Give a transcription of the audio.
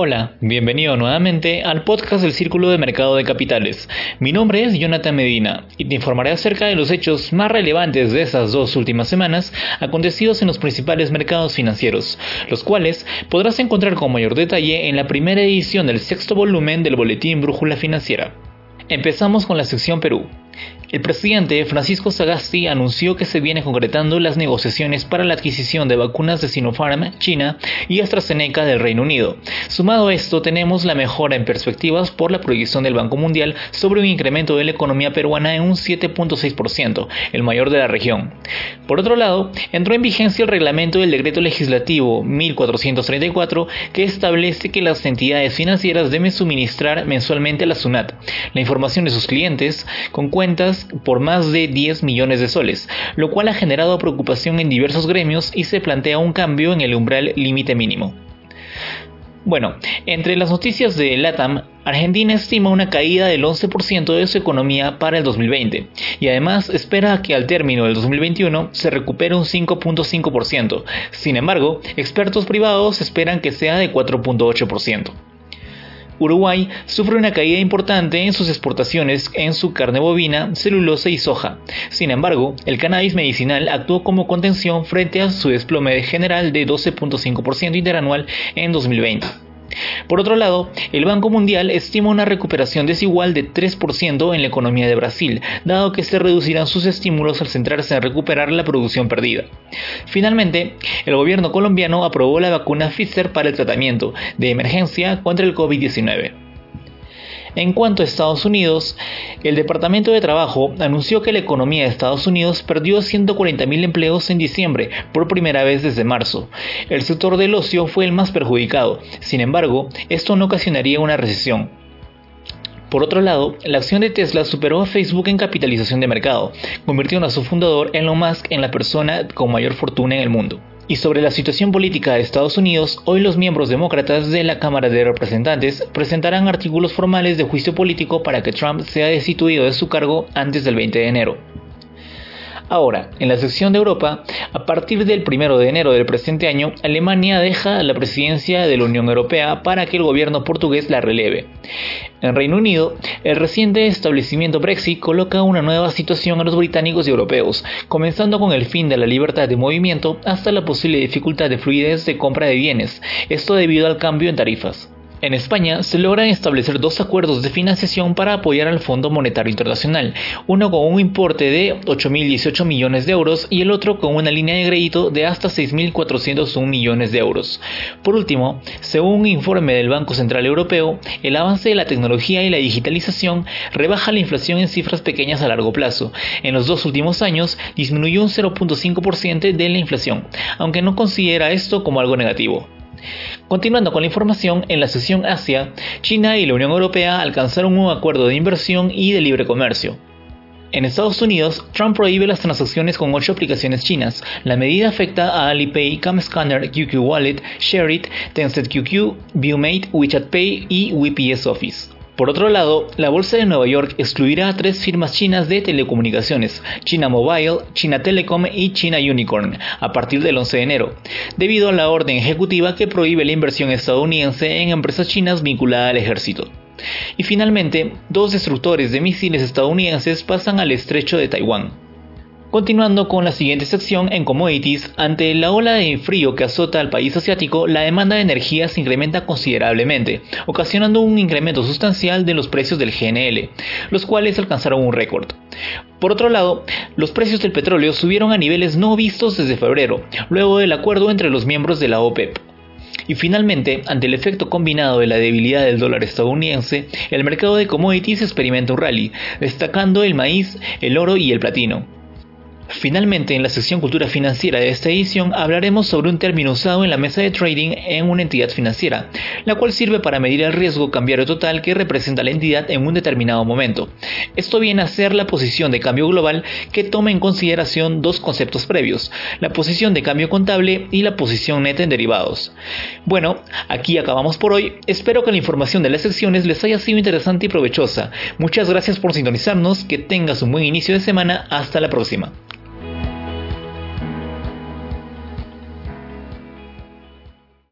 Hola, bienvenido nuevamente al podcast del Círculo de Mercado de Capitales. Mi nombre es Jonathan Medina y te informaré acerca de los hechos más relevantes de esas dos últimas semanas acontecidos en los principales mercados financieros, los cuales podrás encontrar con mayor detalle en la primera edición del sexto volumen del Boletín Brújula Financiera. Empezamos con la sección Perú. El presidente Francisco Sagasti anunció que se vienen concretando las negociaciones para la adquisición de vacunas de Sinopharm, China y AstraZeneca del Reino Unido. Sumado a esto, tenemos la mejora en perspectivas por la proyección del Banco Mundial sobre un incremento de la economía peruana en un 7.6%, el mayor de la región. Por otro lado, entró en vigencia el reglamento del decreto legislativo 1434 que establece que las entidades financieras deben suministrar mensualmente a la SUNAT la información de sus clientes con cuentas por más de 10 millones de soles, lo cual ha generado preocupación en diversos gremios y se plantea un cambio en el umbral límite mínimo. Bueno, entre las noticias de LATAM, Argentina estima una caída del 11% de su economía para el 2020 y además espera que al término del 2021 se recupere un 5.5%. Sin embargo, expertos privados esperan que sea de 4.8%. Uruguay sufre una caída importante en sus exportaciones en su carne bovina, celulosa y soja. Sin embargo, el cannabis medicinal actuó como contención frente a su desplome general de 12.5% interanual en 2020. Por otro lado, el Banco Mundial estima una recuperación desigual de 3% en la economía de Brasil, dado que se reducirán sus estímulos al centrarse en recuperar la producción perdida. Finalmente, el gobierno colombiano aprobó la vacuna Pfizer para el tratamiento de emergencia contra el COVID-19. En cuanto a Estados Unidos, el Departamento de Trabajo anunció que la economía de Estados Unidos perdió 140.000 empleos en diciembre, por primera vez desde marzo. El sector del ocio fue el más perjudicado, sin embargo, esto no ocasionaría una recesión. Por otro lado, la acción de Tesla superó a Facebook en capitalización de mercado, convirtiendo a su fundador Elon Musk en la persona con mayor fortuna en el mundo. Y sobre la situación política de Estados Unidos, hoy los miembros demócratas de la Cámara de Representantes presentarán artículos formales de juicio político para que Trump sea destituido de su cargo antes del 20 de enero. Ahora, en la sección de Europa, a partir del 1 de enero del presente año, Alemania deja la presidencia de la Unión Europea para que el gobierno portugués la releve. En Reino Unido, el reciente establecimiento Brexit coloca una nueva situación a los británicos y europeos, comenzando con el fin de la libertad de movimiento hasta la posible dificultad de fluidez de compra de bienes, esto debido al cambio en tarifas. En España se logran establecer dos acuerdos de financiación para apoyar al Fondo Monetario Internacional, uno con un importe de 8.018 millones de euros y el otro con una línea de crédito de hasta 6.401 millones de euros. Por último, según un informe del Banco Central Europeo, el avance de la tecnología y la digitalización rebaja la inflación en cifras pequeñas a largo plazo. En los dos últimos años disminuyó un 0.5% de la inflación, aunque no considera esto como algo negativo. Continuando con la información, en la sesión Asia, China y la Unión Europea alcanzaron un acuerdo de inversión y de libre comercio. En Estados Unidos, Trump prohíbe las transacciones con ocho aplicaciones chinas. La medida afecta a Alipay, CamScanner, QQ Wallet, ShareIt, Tencent QQ, Viewmate, WeChat Pay y WPS Office. Por otro lado, la Bolsa de Nueva York excluirá a tres firmas chinas de telecomunicaciones, China Mobile, China Telecom y China Unicorn, a partir del 11 de enero, debido a la orden ejecutiva que prohíbe la inversión estadounidense en empresas chinas vinculadas al ejército. Y finalmente, dos destructores de misiles estadounidenses pasan al estrecho de Taiwán. Continuando con la siguiente sección en commodities, ante la ola de frío que azota al país asiático, la demanda de energía se incrementa considerablemente, ocasionando un incremento sustancial de los precios del GNL, los cuales alcanzaron un récord. Por otro lado, los precios del petróleo subieron a niveles no vistos desde febrero, luego del acuerdo entre los miembros de la OPEP. Y finalmente, ante el efecto combinado de la debilidad del dólar estadounidense, el mercado de commodities experimenta un rally, destacando el maíz, el oro y el platino. Finalmente, en la sección Cultura Financiera de esta edición hablaremos sobre un término usado en la mesa de trading en una entidad financiera, la cual sirve para medir el riesgo cambiario total que representa la entidad en un determinado momento. Esto viene a ser la posición de cambio global que toma en consideración dos conceptos previos, la posición de cambio contable y la posición neta en derivados. Bueno, aquí acabamos por hoy, espero que la información de las secciones les haya sido interesante y provechosa. Muchas gracias por sintonizarnos, que tengas un buen inicio de semana, hasta la próxima.